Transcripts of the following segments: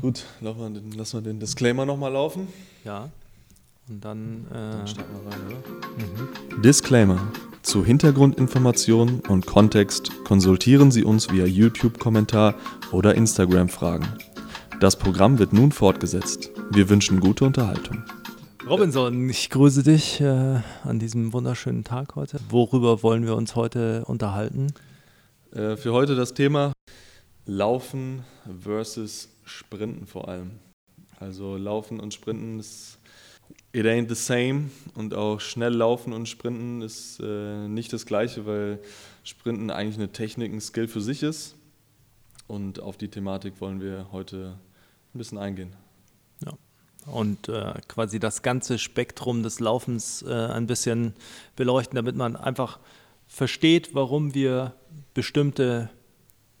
Gut, lassen wir den, lassen wir den Disclaimer nochmal laufen. Ja. Und dann, äh, dann starten wir rein, oder? Mhm. Disclaimer. Zu Hintergrundinformationen und Kontext konsultieren Sie uns via YouTube-Kommentar oder Instagram-Fragen. Das Programm wird nun fortgesetzt. Wir wünschen gute Unterhaltung. Robinson, ich grüße dich äh, an diesem wunderschönen Tag heute. Worüber wollen wir uns heute unterhalten? Äh, für heute das Thema Laufen versus Sprinten vor allem. Also Laufen und Sprinten ist it ain't the same und auch schnell laufen und sprinten ist äh, nicht das gleiche, weil Sprinten eigentlich eine Technik, ein Skill für sich ist. Und auf die Thematik wollen wir heute ein bisschen eingehen. Ja. Und äh, quasi das ganze Spektrum des Laufens äh, ein bisschen beleuchten, damit man einfach versteht, warum wir bestimmte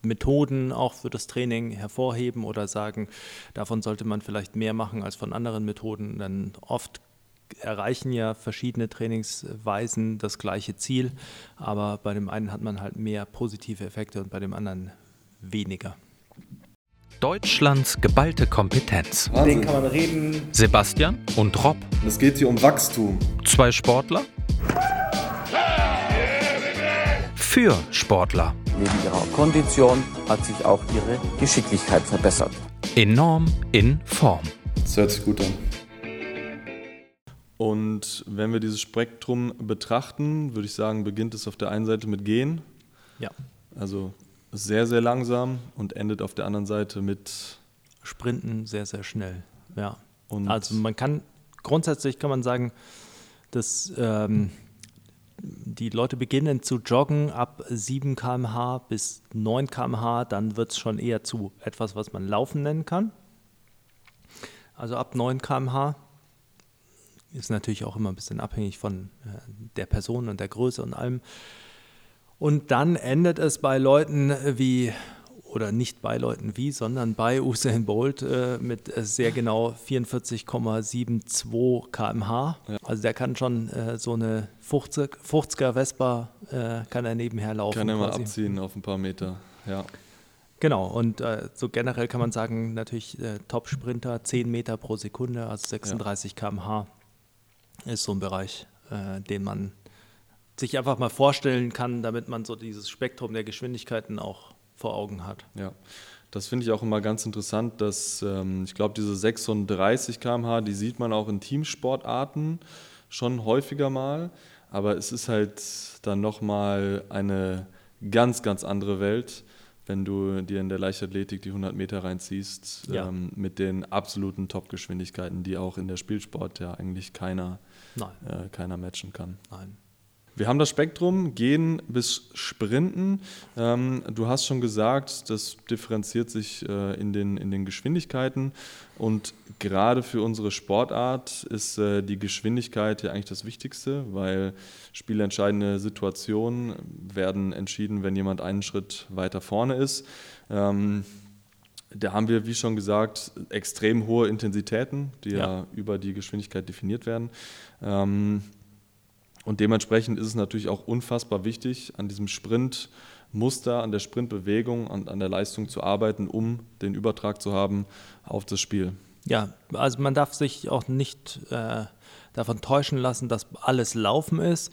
Methoden auch für das Training hervorheben oder sagen, davon sollte man vielleicht mehr machen als von anderen Methoden. Denn oft erreichen ja verschiedene Trainingsweisen das gleiche Ziel, aber bei dem einen hat man halt mehr positive Effekte und bei dem anderen weniger. Deutschlands geballte Kompetenz. Den kann man reden. Sebastian und Rob. Es geht hier um Wachstum. Zwei Sportler. Für Sportler. Neben ihrer Kondition hat sich auch ihre Geschicklichkeit verbessert. Enorm in Form. Das hört sich gut an. Und wenn wir dieses Spektrum betrachten, würde ich sagen, beginnt es auf der einen Seite mit Gehen. Ja. Also sehr, sehr langsam und endet auf der anderen Seite mit Sprinten sehr, sehr schnell. Ja. Und also man kann, grundsätzlich kann man sagen, dass ähm, die Leute beginnen zu joggen ab 7 km/h bis 9 km/h, dann wird es schon eher zu etwas, was man Laufen nennen kann. Also ab 9 km/h ist natürlich auch immer ein bisschen abhängig von äh, der Person und der Größe und allem. Und dann endet es bei Leuten wie oder nicht bei Leuten wie, sondern bei Usain Bolt äh, mit äh, sehr genau 44,72 km/h. Ja. Also der kann schon äh, so eine 50, er Vespa äh, kann er nebenher laufen. Kann er mal abziehen auf ein paar Meter, ja. Genau, und äh, so generell kann man sagen, natürlich äh, Top-Sprinter 10 Meter pro Sekunde, also 36 ja. km/h ist so ein Bereich, den man sich einfach mal vorstellen kann, damit man so dieses Spektrum der Geschwindigkeiten auch vor Augen hat. Ja, das finde ich auch immer ganz interessant, dass ähm, ich glaube, diese 36 km/h, die sieht man auch in Teamsportarten schon häufiger mal, aber es ist halt dann nochmal eine ganz, ganz andere Welt, wenn du dir in der Leichtathletik die 100 Meter reinziehst, ja. ähm, mit den absoluten Top-Geschwindigkeiten, die auch in der Spielsport ja eigentlich keiner, äh, keiner matchen kann. Nein. Wir haben das Spektrum, gehen bis Sprinten. Ähm, du hast schon gesagt, das differenziert sich äh, in, den, in den Geschwindigkeiten. Und gerade für unsere Sportart ist äh, die Geschwindigkeit ja eigentlich das Wichtigste, weil spielentscheidende Situationen werden entschieden, wenn jemand einen Schritt weiter vorne ist. Ähm, da haben wir, wie schon gesagt, extrem hohe Intensitäten, die ja, ja über die Geschwindigkeit definiert werden. Ähm, und dementsprechend ist es natürlich auch unfassbar wichtig, an diesem Sprintmuster, an der Sprintbewegung und an der Leistung zu arbeiten, um den Übertrag zu haben auf das Spiel. Ja, also man darf sich auch nicht äh, davon täuschen lassen, dass alles Laufen ist.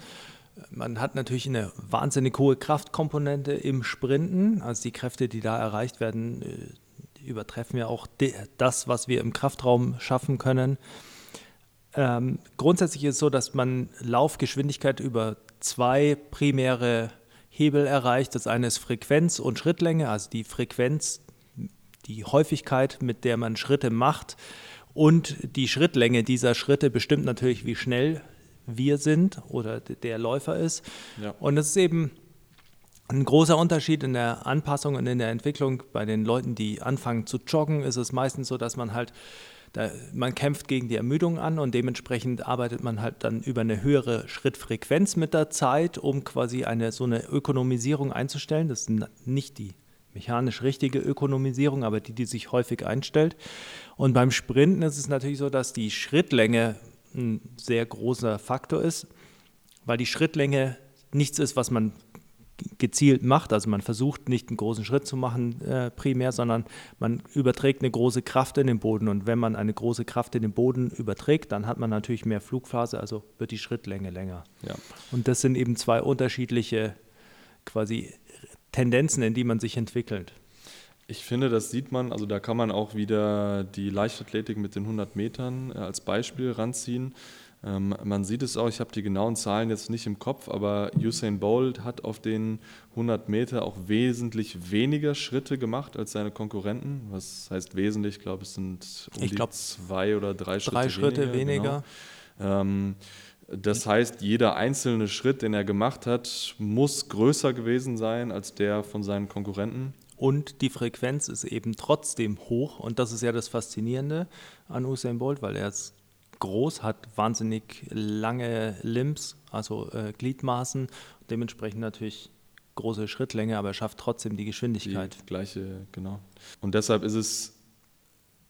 Man hat natürlich eine wahnsinnig hohe Kraftkomponente im Sprinten. Also die Kräfte, die da erreicht werden, äh, übertreffen ja auch das, was wir im Kraftraum schaffen können. Ähm, grundsätzlich ist es so, dass man Laufgeschwindigkeit über zwei primäre Hebel erreicht. Das eine ist Frequenz und Schrittlänge, also die Frequenz, die Häufigkeit, mit der man Schritte macht. Und die Schrittlänge dieser Schritte bestimmt natürlich, wie schnell wir sind oder der Läufer ist. Ja. Und das ist eben ein großer Unterschied in der Anpassung und in der Entwicklung. Bei den Leuten, die anfangen zu joggen, ist es meistens so, dass man halt da, man kämpft gegen die Ermüdung an und dementsprechend arbeitet man halt dann über eine höhere Schrittfrequenz mit der Zeit, um quasi eine so eine Ökonomisierung einzustellen. Das ist nicht die mechanisch richtige Ökonomisierung, aber die, die sich häufig einstellt. Und beim Sprinten ist es natürlich so, dass die Schrittlänge ein sehr großer Faktor ist, weil die Schrittlänge nichts ist, was man gezielt macht. Also man versucht nicht einen großen Schritt zu machen äh, primär, sondern man überträgt eine große Kraft in den Boden. Und wenn man eine große Kraft in den Boden überträgt, dann hat man natürlich mehr Flugphase, also wird die Schrittlänge länger. Ja. Und das sind eben zwei unterschiedliche quasi Tendenzen, in die man sich entwickelt. Ich finde, das sieht man, also da kann man auch wieder die Leichtathletik mit den 100 Metern äh, als Beispiel ranziehen. Ähm, man sieht es auch, ich habe die genauen Zahlen jetzt nicht im Kopf, aber Usain Bolt hat auf den 100 Meter auch wesentlich weniger Schritte gemacht als seine Konkurrenten. Was heißt wesentlich? Ich glaube, es sind um glaub, zwei oder drei Schritte drei Schritte weniger. Genau. Ähm, das heißt, jeder einzelne Schritt, den er gemacht hat, muss größer gewesen sein als der von seinen Konkurrenten. Und die Frequenz ist eben trotzdem hoch. Und das ist ja das Faszinierende an Usain Bolt, weil er ist groß, hat wahnsinnig lange Limbs, also äh, Gliedmaßen, dementsprechend natürlich große Schrittlänge, aber er schafft trotzdem die Geschwindigkeit. Die gleiche, genau. Und deshalb ist es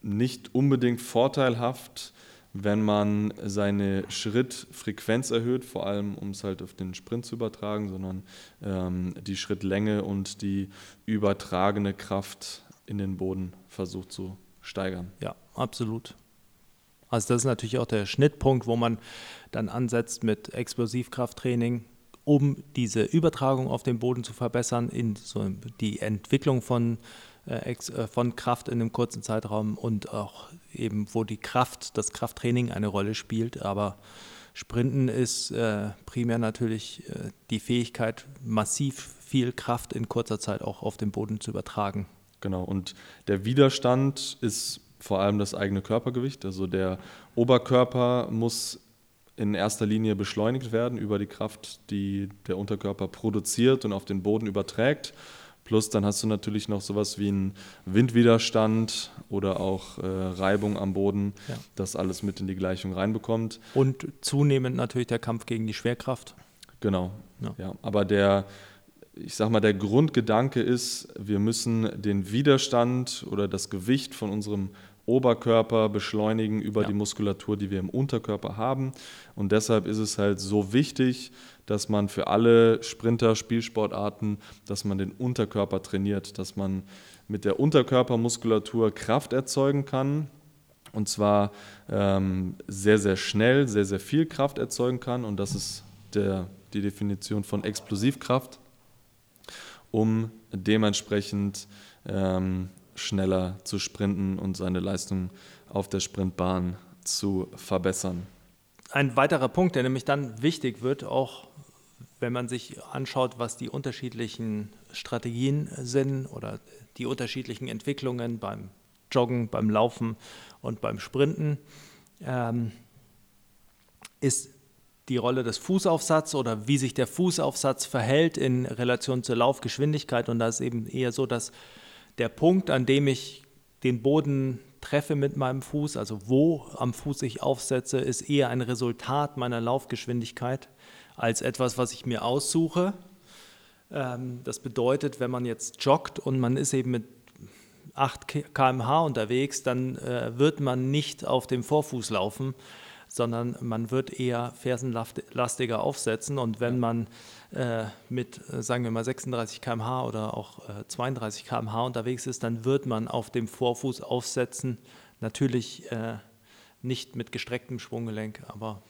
nicht unbedingt vorteilhaft, wenn man seine Schrittfrequenz erhöht, vor allem um es halt auf den Sprint zu übertragen, sondern ähm, die Schrittlänge und die übertragene Kraft in den Boden versucht zu steigern. Ja, absolut. Also das ist natürlich auch der Schnittpunkt, wo man dann ansetzt mit Explosivkrafttraining, um diese Übertragung auf den Boden zu verbessern, in so die Entwicklung von, äh, äh, von Kraft in einem kurzen Zeitraum und auch eben, wo die Kraft, das Krafttraining eine Rolle spielt. Aber Sprinten ist äh, primär natürlich äh, die Fähigkeit, massiv viel Kraft in kurzer Zeit auch auf den Boden zu übertragen. Genau, und der Widerstand ist vor allem das eigene Körpergewicht. Also der Oberkörper muss in erster Linie beschleunigt werden über die Kraft, die der Unterkörper produziert und auf den Boden überträgt. Plus dann hast du natürlich noch sowas wie einen Windwiderstand oder auch äh, Reibung am Boden, ja. das alles mit in die Gleichung reinbekommt. Und zunehmend natürlich der Kampf gegen die Schwerkraft. Genau. Ja. ja. Aber der, ich sag mal, der Grundgedanke ist, wir müssen den Widerstand oder das Gewicht von unserem Oberkörper beschleunigen über ja. die Muskulatur, die wir im Unterkörper haben. Und deshalb ist es halt so wichtig, dass man für alle Sprinter, Spielsportarten, dass man den Unterkörper trainiert, dass man mit der Unterkörpermuskulatur Kraft erzeugen kann. Und zwar ähm, sehr, sehr schnell, sehr, sehr viel Kraft erzeugen kann. Und das ist der, die Definition von Explosivkraft, um dementsprechend ähm, schneller zu sprinten und seine Leistung auf der Sprintbahn zu verbessern. Ein weiterer Punkt, der nämlich dann wichtig wird, auch wenn man sich anschaut, was die unterschiedlichen Strategien sind oder die unterschiedlichen Entwicklungen beim Joggen, beim Laufen und beim Sprinten, ähm, ist die Rolle des Fußaufsatzes oder wie sich der Fußaufsatz verhält in Relation zur Laufgeschwindigkeit. Und da ist eben eher so, dass der Punkt, an dem ich den Boden treffe mit meinem Fuß, also wo am Fuß ich aufsetze, ist eher ein Resultat meiner Laufgeschwindigkeit als etwas, was ich mir aussuche. Ähm, das bedeutet, wenn man jetzt joggt und man ist eben mit 8 km/h unterwegs, dann äh, wird man nicht auf dem Vorfuß laufen, sondern man wird eher fersenlastiger aufsetzen. Und wenn man äh, mit, äh, sagen wir mal, 36 km/h oder auch äh, 32 km/h unterwegs ist, dann wird man auf dem Vorfuß aufsetzen. Natürlich äh, nicht mit gestrecktem Schwunggelenk, aber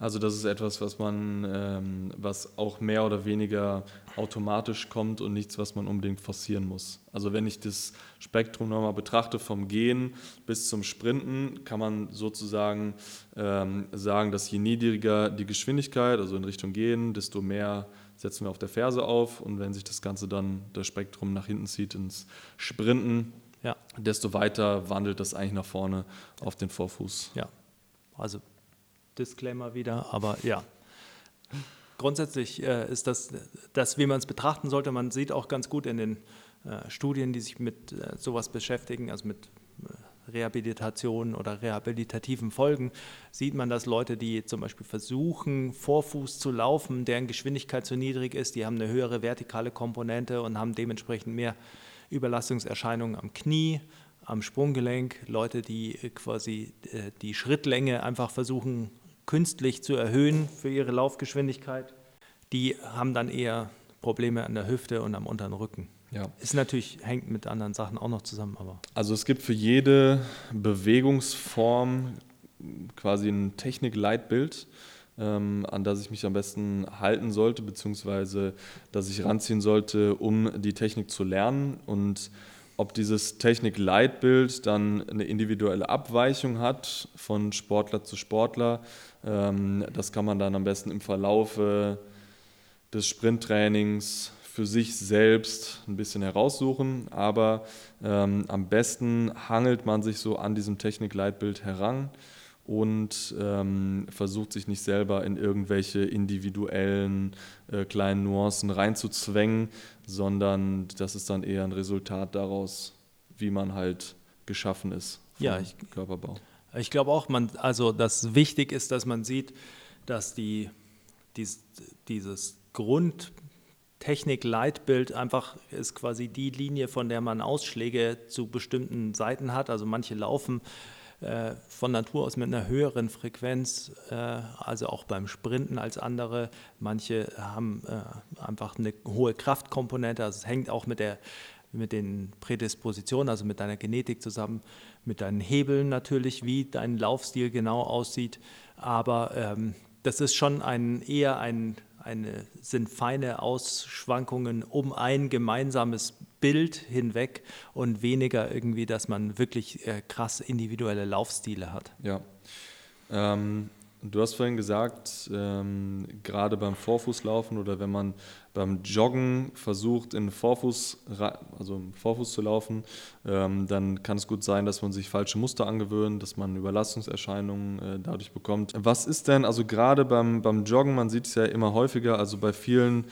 also das ist etwas, was man, ähm, was auch mehr oder weniger automatisch kommt und nichts, was man unbedingt forcieren muss. Also wenn ich das Spektrum nochmal betrachte, vom Gehen bis zum Sprinten, kann man sozusagen ähm, sagen, dass je niedriger die Geschwindigkeit, also in Richtung Gehen, desto mehr setzen wir auf der Ferse auf und wenn sich das Ganze dann, das Spektrum nach hinten zieht ins Sprinten, ja. desto weiter wandelt das eigentlich nach vorne auf den Vorfuß. Ja, also Disclaimer wieder, aber ja. Grundsätzlich äh, ist das, das, wie man es betrachten sollte. Man sieht auch ganz gut in den äh, Studien, die sich mit äh, sowas beschäftigen, also mit äh, Rehabilitation oder rehabilitativen Folgen, sieht man, dass Leute, die zum Beispiel versuchen, Vorfuß zu laufen, deren Geschwindigkeit zu niedrig ist, die haben eine höhere vertikale Komponente und haben dementsprechend mehr Überlastungserscheinungen am Knie, am Sprunggelenk. Leute, die quasi äh, die Schrittlänge einfach versuchen künstlich zu erhöhen für ihre Laufgeschwindigkeit. Die haben dann eher Probleme an der Hüfte und am unteren Rücken. Ja. Ist natürlich, hängt mit anderen Sachen auch noch zusammen, aber. Also es gibt für jede Bewegungsform quasi ein Technikleitbild, ähm, an das ich mich am besten halten sollte, beziehungsweise das ich ranziehen sollte, um die Technik zu lernen. Und ob dieses Technikleitbild dann eine individuelle Abweichung hat von Sportler zu Sportler, ähm, das kann man dann am besten im Verlaufe des Sprinttrainings für sich selbst ein bisschen heraussuchen, aber ähm, am besten hangelt man sich so an diesem Technikleitbild heran und ähm, versucht sich nicht selber in irgendwelche individuellen äh, kleinen Nuancen reinzuzwängen, sondern das ist dann eher ein Resultat daraus, wie man halt geschaffen ist vom ja, ich, Körperbau. Ich glaube auch, man, also das wichtig ist, dass man sieht, dass die, dies, dieses Grundtechnik-Leitbild einfach ist quasi die Linie, von der man Ausschläge zu bestimmten Seiten hat. Also manche laufen äh, von Natur aus mit einer höheren Frequenz, äh, also auch beim Sprinten als andere. Manche haben äh, einfach eine hohe Kraftkomponente, also es hängt auch mit der mit den Prädispositionen, also mit deiner Genetik zusammen, mit deinen Hebeln natürlich, wie dein Laufstil genau aussieht. Aber ähm, das ist schon ein, eher ein, eine, sind feine Ausschwankungen um ein gemeinsames Bild hinweg und weniger irgendwie, dass man wirklich äh, krass individuelle Laufstile hat. Ja. Ähm, Du hast vorhin gesagt, ähm, gerade beim Vorfußlaufen oder wenn man beim Joggen versucht, in Vorfuß, also im Vorfuß zu laufen, ähm, dann kann es gut sein, dass man sich falsche Muster angewöhnt, dass man Überlastungserscheinungen äh, dadurch bekommt. Was ist denn, also gerade beim, beim Joggen, man sieht es ja immer häufiger, also bei vielen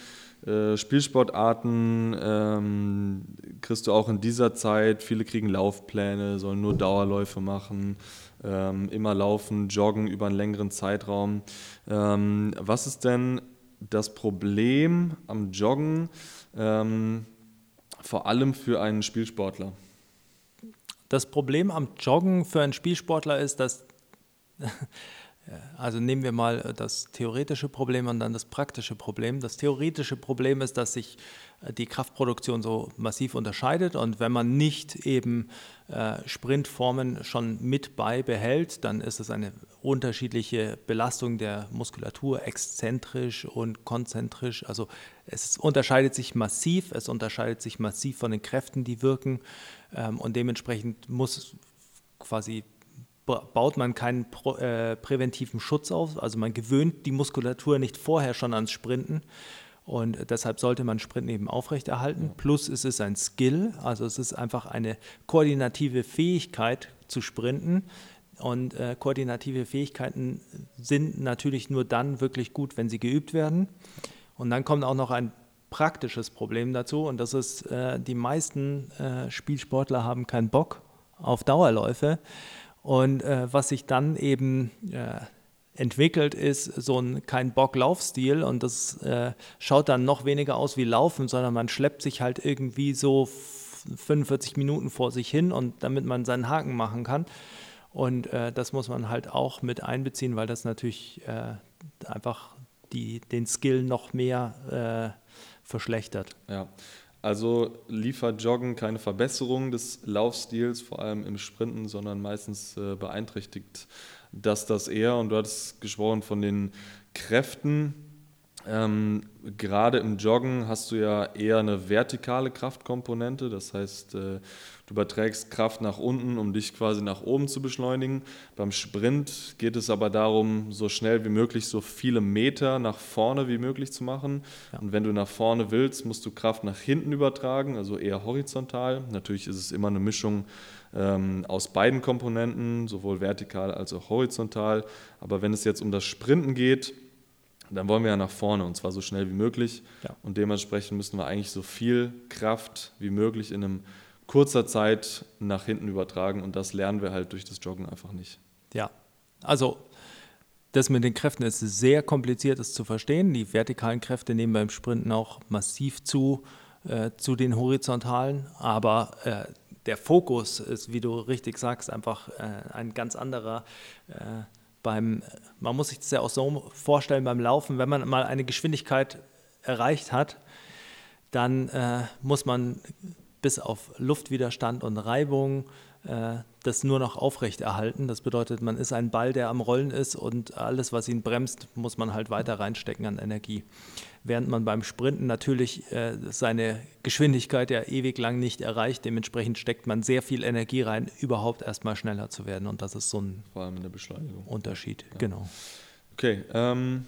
äh, Spielsportarten ähm, kriegst du auch in dieser Zeit, viele kriegen Laufpläne, sollen nur Dauerläufe machen ähm, immer laufen, joggen über einen längeren Zeitraum. Ähm, was ist denn das Problem am Joggen, ähm, vor allem für einen Spielsportler? Das Problem am Joggen für einen Spielsportler ist, dass also nehmen wir mal das theoretische Problem und dann das praktische Problem. Das theoretische Problem ist, dass sich äh, die Kraftproduktion so massiv unterscheidet und wenn man nicht eben äh, Sprintformen schon mit beibehält, dann ist es eine unterschiedliche Belastung der Muskulatur, exzentrisch und konzentrisch. Also es unterscheidet sich massiv, es unterscheidet sich massiv von den Kräften, die wirken ähm, und dementsprechend muss quasi baut man keinen äh, präventiven Schutz auf. Also man gewöhnt die Muskulatur nicht vorher schon ans Sprinten. Und deshalb sollte man Sprinten eben aufrechterhalten. Ja. Plus es ist ein Skill, also es ist einfach eine koordinative Fähigkeit zu sprinten. Und äh, koordinative Fähigkeiten sind natürlich nur dann wirklich gut, wenn sie geübt werden. Und dann kommt auch noch ein praktisches Problem dazu und das ist, äh, die meisten äh, Spielsportler haben keinen Bock auf Dauerläufe. Und äh, was sich dann eben äh, entwickelt, ist so ein kein Bock-Laufstil und das äh, schaut dann noch weniger aus wie Laufen, sondern man schleppt sich halt irgendwie so 45 Minuten vor sich hin und damit man seinen Haken machen kann. Und äh, das muss man halt auch mit einbeziehen, weil das natürlich äh, einfach die, den Skill noch mehr äh, verschlechtert. Ja, also liefert Joggen keine Verbesserung des Laufstils, vor allem im Sprinten, sondern meistens äh, beeinträchtigt das das eher. Und du hattest gesprochen von den Kräften. Ähm, gerade im Joggen hast du ja eher eine vertikale Kraftkomponente, das heißt, äh, du überträgst Kraft nach unten, um dich quasi nach oben zu beschleunigen. Beim Sprint geht es aber darum, so schnell wie möglich so viele Meter nach vorne wie möglich zu machen. Ja. Und wenn du nach vorne willst, musst du Kraft nach hinten übertragen, also eher horizontal. Natürlich ist es immer eine Mischung ähm, aus beiden Komponenten, sowohl vertikal als auch horizontal. Aber wenn es jetzt um das Sprinten geht, dann wollen wir ja nach vorne und zwar so schnell wie möglich. Ja. Und dementsprechend müssen wir eigentlich so viel Kraft wie möglich in einem kurzer Zeit nach hinten übertragen und das lernen wir halt durch das Joggen einfach nicht. Ja, also das mit den Kräften ist sehr kompliziert, das zu verstehen. Die vertikalen Kräfte nehmen beim Sprinten auch massiv zu, äh, zu den horizontalen, aber äh, der Fokus ist, wie du richtig sagst, einfach äh, ein ganz anderer. Beim, man muss sich das ja auch so vorstellen beim Laufen, wenn man mal eine Geschwindigkeit erreicht hat, dann äh, muss man bis auf Luftwiderstand und Reibung das nur noch aufrechterhalten. Das bedeutet, man ist ein Ball, der am Rollen ist und alles, was ihn bremst, muss man halt weiter reinstecken an Energie. Während man beim Sprinten natürlich äh, seine Geschwindigkeit ja ewig lang nicht erreicht. Dementsprechend steckt man sehr viel Energie rein, überhaupt erstmal schneller zu werden. Und das ist so ein Vor allem in der Beschleunigung. Unterschied. Ja. Genau. Okay, ähm,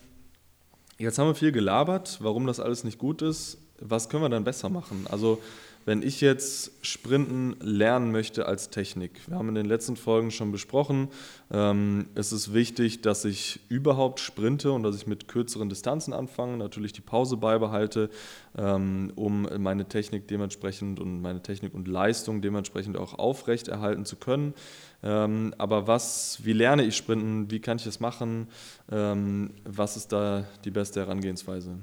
jetzt haben wir viel gelabert, warum das alles nicht gut ist. Was können wir dann besser machen? Also wenn ich jetzt Sprinten lernen möchte als Technik, wir haben in den letzten Folgen schon besprochen, ähm, es ist wichtig, dass ich überhaupt sprinte und dass ich mit kürzeren Distanzen anfange, natürlich die Pause beibehalte, ähm, um meine Technik dementsprechend und meine Technik und Leistung dementsprechend auch aufrechterhalten zu können. Ähm, aber was, wie lerne ich Sprinten? Wie kann ich das machen? Ähm, was ist da die beste Herangehensweise?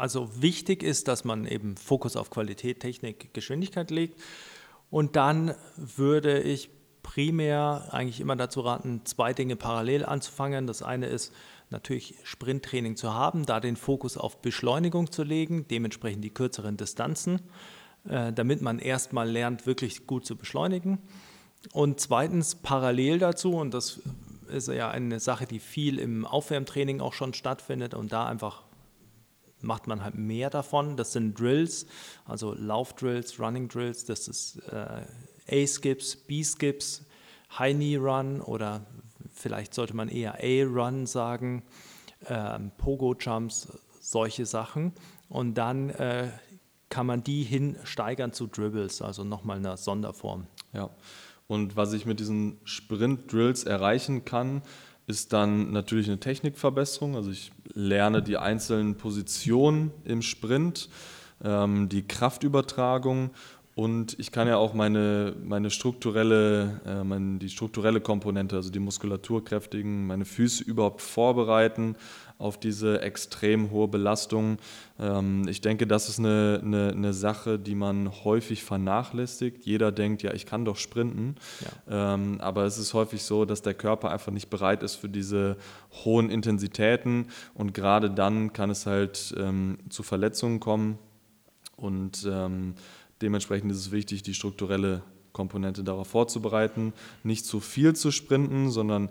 Also wichtig ist, dass man eben Fokus auf Qualität, Technik, Geschwindigkeit legt. Und dann würde ich primär eigentlich immer dazu raten, zwei Dinge parallel anzufangen. Das eine ist natürlich Sprinttraining zu haben, da den Fokus auf Beschleunigung zu legen, dementsprechend die kürzeren Distanzen, äh, damit man erstmal lernt, wirklich gut zu beschleunigen. Und zweitens parallel dazu, und das ist ja eine Sache, die viel im Aufwärmtraining auch schon stattfindet und da einfach macht man halt mehr davon. Das sind Drills, also Laufdrills, Running Drills, das ist äh, A-Skips, B-Skips, High Knee Run oder vielleicht sollte man eher A-Run sagen, ähm, Pogo-Jumps, solche Sachen. Und dann äh, kann man die hin steigern zu Dribbles, also nochmal eine Sonderform. Ja, und was ich mit diesen Sprint-Drills erreichen kann, ist dann natürlich eine Technikverbesserung. Also ich lerne die einzelnen Positionen im Sprint, ähm, die Kraftübertragung und ich kann ja auch meine, meine strukturelle, äh, meine, die strukturelle Komponente, also die Muskulatur kräftigen, meine Füße überhaupt vorbereiten auf diese extrem hohe Belastung. Ähm, ich denke, das ist eine, eine, eine, Sache, die man häufig vernachlässigt. Jeder denkt, ja, ich kann doch sprinten. Ja. Ähm, aber es ist häufig so, dass der Körper einfach nicht bereit ist für diese hohen Intensitäten. Und gerade dann kann es halt ähm, zu Verletzungen kommen. Und ähm, dementsprechend ist es wichtig, die strukturelle Komponente darauf vorzubereiten, nicht zu viel zu sprinten, sondern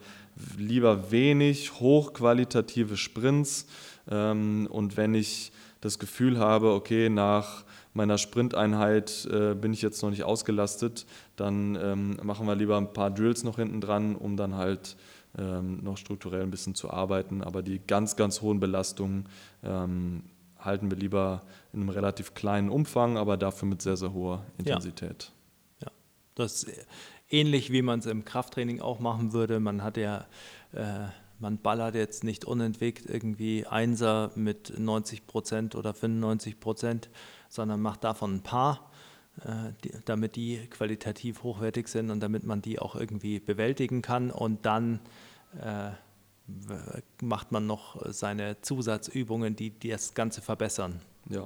lieber wenig hochqualitative Sprints. Ähm, und wenn ich das Gefühl habe, okay, nach meiner Sprinteinheit äh, bin ich jetzt noch nicht ausgelastet, dann ähm, machen wir lieber ein paar Drills noch hinten dran, um dann halt ähm, noch strukturell ein bisschen zu arbeiten. Aber die ganz, ganz hohen Belastungen halten wir lieber in einem relativ kleinen Umfang, aber dafür mit sehr, sehr hoher Intensität. Ja. Das ähnlich wie man es im Krafttraining auch machen würde. Man hat ja, äh, man ballert jetzt nicht unentwegt irgendwie Einser mit 90 Prozent oder 95 Prozent, sondern macht davon ein paar, äh, die, damit die qualitativ hochwertig sind und damit man die auch irgendwie bewältigen kann und dann äh, macht man noch seine Zusatzübungen, die das Ganze verbessern. Ja,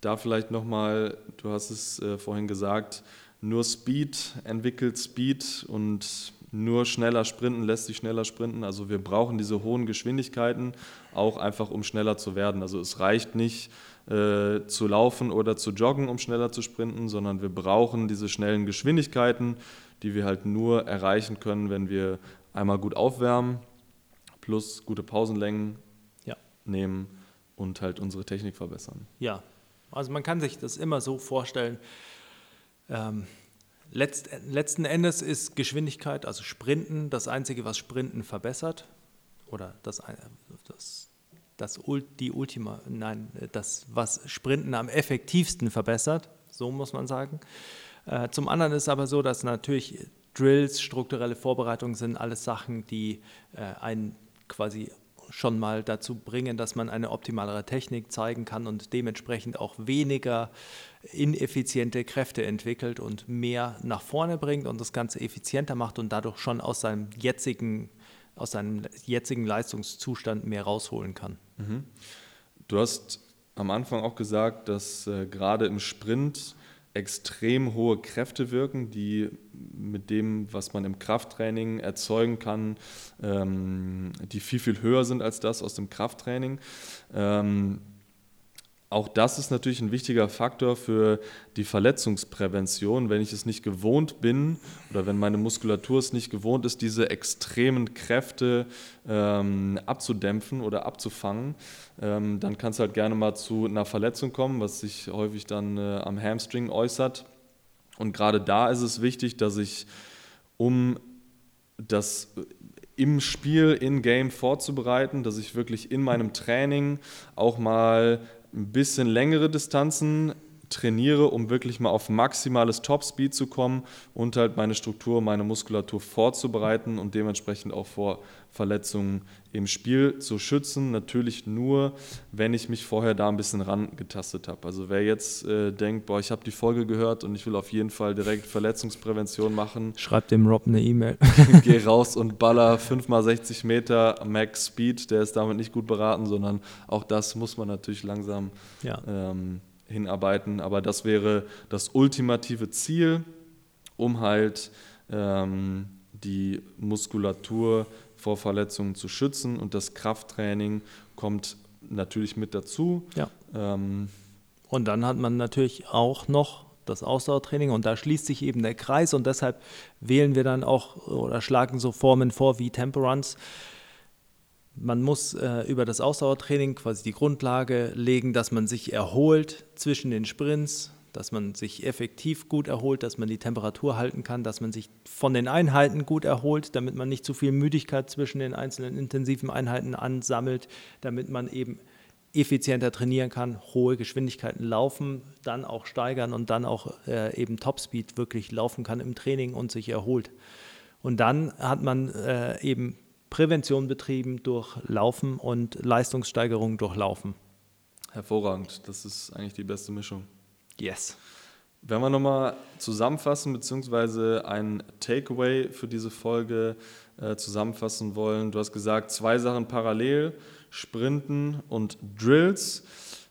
da vielleicht nochmal, du hast es äh, vorhin gesagt, nur Speed entwickelt Speed und nur schneller sprinten lässt sich schneller sprinten. Also wir brauchen diese hohen Geschwindigkeiten auch einfach, um schneller zu werden. Also es reicht nicht äh, zu laufen oder zu joggen, um schneller zu sprinten, sondern wir brauchen diese schnellen Geschwindigkeiten, die wir halt nur erreichen können, wenn wir einmal gut aufwärmen, plus gute Pausenlängen ja. nehmen und halt unsere Technik verbessern. Ja, also man kann sich das immer so vorstellen. Ähm, letzt, letzten Endes ist Geschwindigkeit, also Sprinten, das Einzige, was Sprinten verbessert. Oder das, das, das die Ultima, nein, das, was Sprinten am effektivsten verbessert, so muss man sagen. Äh, zum anderen ist aber so, dass natürlich Drills, strukturelle Vorbereitungen sind alles Sachen, die äh, einen quasi schon mal dazu bringen, dass man eine optimalere Technik zeigen kann und dementsprechend auch weniger ineffiziente Kräfte entwickelt und mehr nach vorne bringt und das Ganze effizienter macht und dadurch schon aus seinem jetzigen, aus seinem jetzigen Leistungszustand mehr rausholen kann. Mhm. Du hast am Anfang auch gesagt, dass äh, gerade im Sprint extrem hohe Kräfte wirken, die mit dem, was man im Krafttraining erzeugen kann, ähm, die viel, viel höher sind als das aus dem Krafttraining. Ähm, auch das ist natürlich ein wichtiger Faktor für die Verletzungsprävention. Wenn ich es nicht gewohnt bin oder wenn meine Muskulatur es nicht gewohnt ist, diese extremen Kräfte ähm, abzudämpfen oder abzufangen, ähm, dann kann es halt gerne mal zu einer Verletzung kommen, was sich häufig dann äh, am Hamstring äußert. Und gerade da ist es wichtig, dass ich, um das im Spiel, in Game vorzubereiten, dass ich wirklich in meinem Training auch mal ein bisschen längere Distanzen trainiere, um wirklich mal auf maximales Topspeed zu kommen und halt meine Struktur, meine Muskulatur vorzubereiten und dementsprechend auch vor Verletzungen im Spiel zu schützen. Natürlich nur, wenn ich mich vorher da ein bisschen rangetastet habe. Also wer jetzt äh, denkt, boah, ich habe die Folge gehört und ich will auf jeden Fall direkt Verletzungsprävention machen. Schreibt dem Rob eine E-Mail. Geh raus und baller 5x60 Meter Max Speed. Der ist damit nicht gut beraten, sondern auch das muss man natürlich langsam ja. ähm, hinarbeiten. Aber das wäre das ultimative Ziel, um halt ähm, die Muskulatur vor Verletzungen zu schützen. Und das Krafttraining kommt natürlich mit dazu. Ja. Ähm, und dann hat man natürlich auch noch das Ausdauertraining und da schließt sich eben der Kreis und deshalb wählen wir dann auch oder schlagen so Formen vor wie Temperance, man muss äh, über das Ausdauertraining quasi die Grundlage legen, dass man sich erholt zwischen den Sprints, dass man sich effektiv gut erholt, dass man die Temperatur halten kann, dass man sich von den Einheiten gut erholt, damit man nicht zu viel Müdigkeit zwischen den einzelnen intensiven Einheiten ansammelt, damit man eben effizienter trainieren kann, hohe Geschwindigkeiten laufen, dann auch steigern und dann auch äh, eben Topspeed wirklich laufen kann im Training und sich erholt. Und dann hat man äh, eben Prävention betrieben durch Laufen und Leistungssteigerung durch Laufen. Hervorragend, das ist eigentlich die beste Mischung. Yes. Wenn wir nochmal zusammenfassen, beziehungsweise ein Takeaway für diese Folge äh, zusammenfassen wollen, du hast gesagt, zwei Sachen parallel, Sprinten und Drills.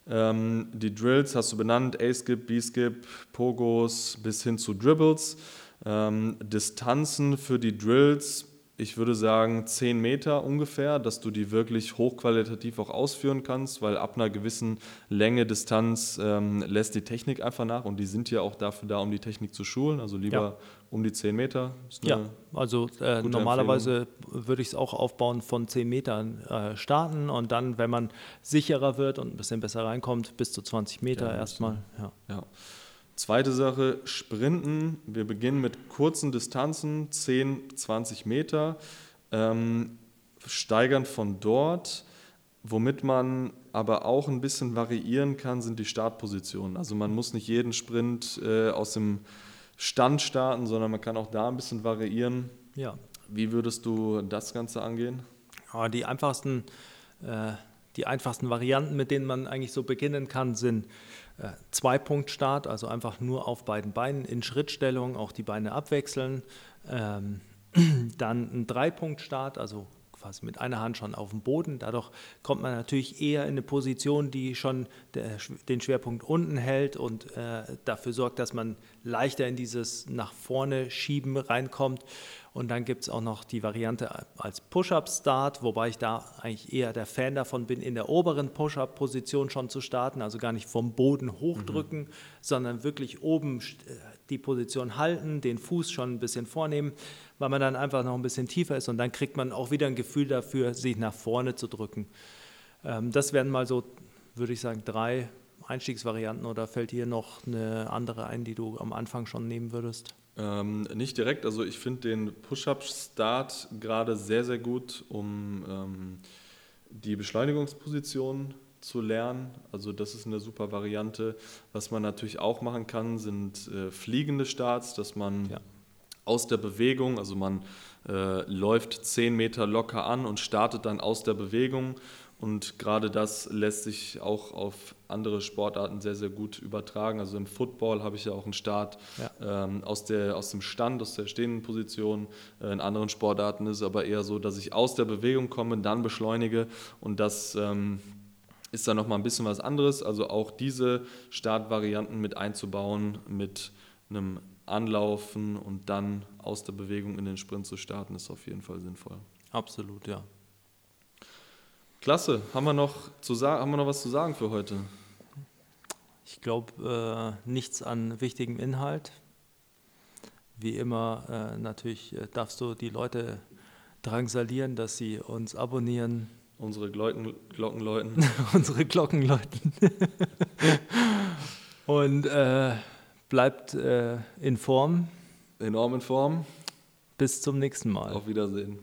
Ähm, die Drills hast du benannt, A-Skip, B-Skip, Pogos bis hin zu Dribbles. Ähm, Distanzen für die Drills ich würde sagen, 10 Meter ungefähr, dass du die wirklich hochqualitativ auch ausführen kannst, weil ab einer gewissen Länge, Distanz ähm, lässt die Technik einfach nach und die sind ja auch dafür da, um die Technik zu schulen, also lieber ja. um die 10 Meter. Ja, also äh, normalerweise würde ich es auch aufbauen von 10 Metern äh, starten und dann, wenn man sicherer wird und ein bisschen besser reinkommt, bis zu 20 Meter ja, erstmal. Ja. ja. Zweite Sache, Sprinten. Wir beginnen mit kurzen Distanzen, 10, 20 Meter, ähm, steigern von dort. Womit man aber auch ein bisschen variieren kann, sind die Startpositionen. Also man muss nicht jeden Sprint äh, aus dem Stand starten, sondern man kann auch da ein bisschen variieren. Ja. Wie würdest du das Ganze angehen? Ja, die einfachsten äh die einfachsten Varianten, mit denen man eigentlich so beginnen kann, sind äh, Zwei-Punkt-Start, also einfach nur auf beiden Beinen in Schrittstellung, auch die Beine abwechseln. Ähm, dann ein Drei-Punkt-Start, also quasi mit einer Hand schon auf dem Boden. Dadurch kommt man natürlich eher in eine Position, die schon der, den Schwerpunkt unten hält und äh, dafür sorgt, dass man leichter in dieses nach vorne schieben reinkommt. Und dann gibt es auch noch die Variante als Push-Up-Start, wobei ich da eigentlich eher der Fan davon bin, in der oberen Push-Up-Position schon zu starten, also gar nicht vom Boden hochdrücken, mhm. sondern wirklich oben äh, die Position halten, den Fuß schon ein bisschen vornehmen, weil man dann einfach noch ein bisschen tiefer ist und dann kriegt man auch wieder ein Gefühl dafür, sich nach vorne zu drücken. Ähm, das wären mal so, würde ich sagen, drei Einstiegsvarianten oder fällt hier noch eine andere ein, die du am Anfang schon nehmen würdest? Ähm, nicht direkt, also ich finde den Push-Up-Start gerade sehr, sehr gut, um ähm, die Beschleunigungsposition zu lernen. Also das ist eine super Variante. Was man natürlich auch machen kann, sind äh, fliegende Starts, dass man ja. aus der Bewegung, also man äh, läuft 10 Meter locker an und startet dann aus der Bewegung und gerade das lässt sich auch auf andere Sportarten sehr, sehr gut übertragen. Also im Football habe ich ja auch einen Start ja. ähm, aus, der, aus dem Stand, aus der stehenden Position. Äh, in anderen Sportarten ist es aber eher so, dass ich aus der Bewegung komme, dann beschleunige und das ähm, ist dann nochmal ein bisschen was anderes. Also auch diese Startvarianten mit einzubauen, mit einem Anlaufen und dann aus der Bewegung in den Sprint zu starten, ist auf jeden Fall sinnvoll. Absolut, ja. Klasse. Haben wir noch, zu haben wir noch was zu sagen für heute? Ich glaube, äh, nichts an wichtigem Inhalt. Wie immer, äh, natürlich äh, darfst du die Leute drangsalieren, dass sie uns abonnieren, Unsere Glocken, Glocken läuten. unsere Glocken läuten. Und äh, bleibt äh, in Form. Enorm in Form. Bis zum nächsten Mal. Auf Wiedersehen.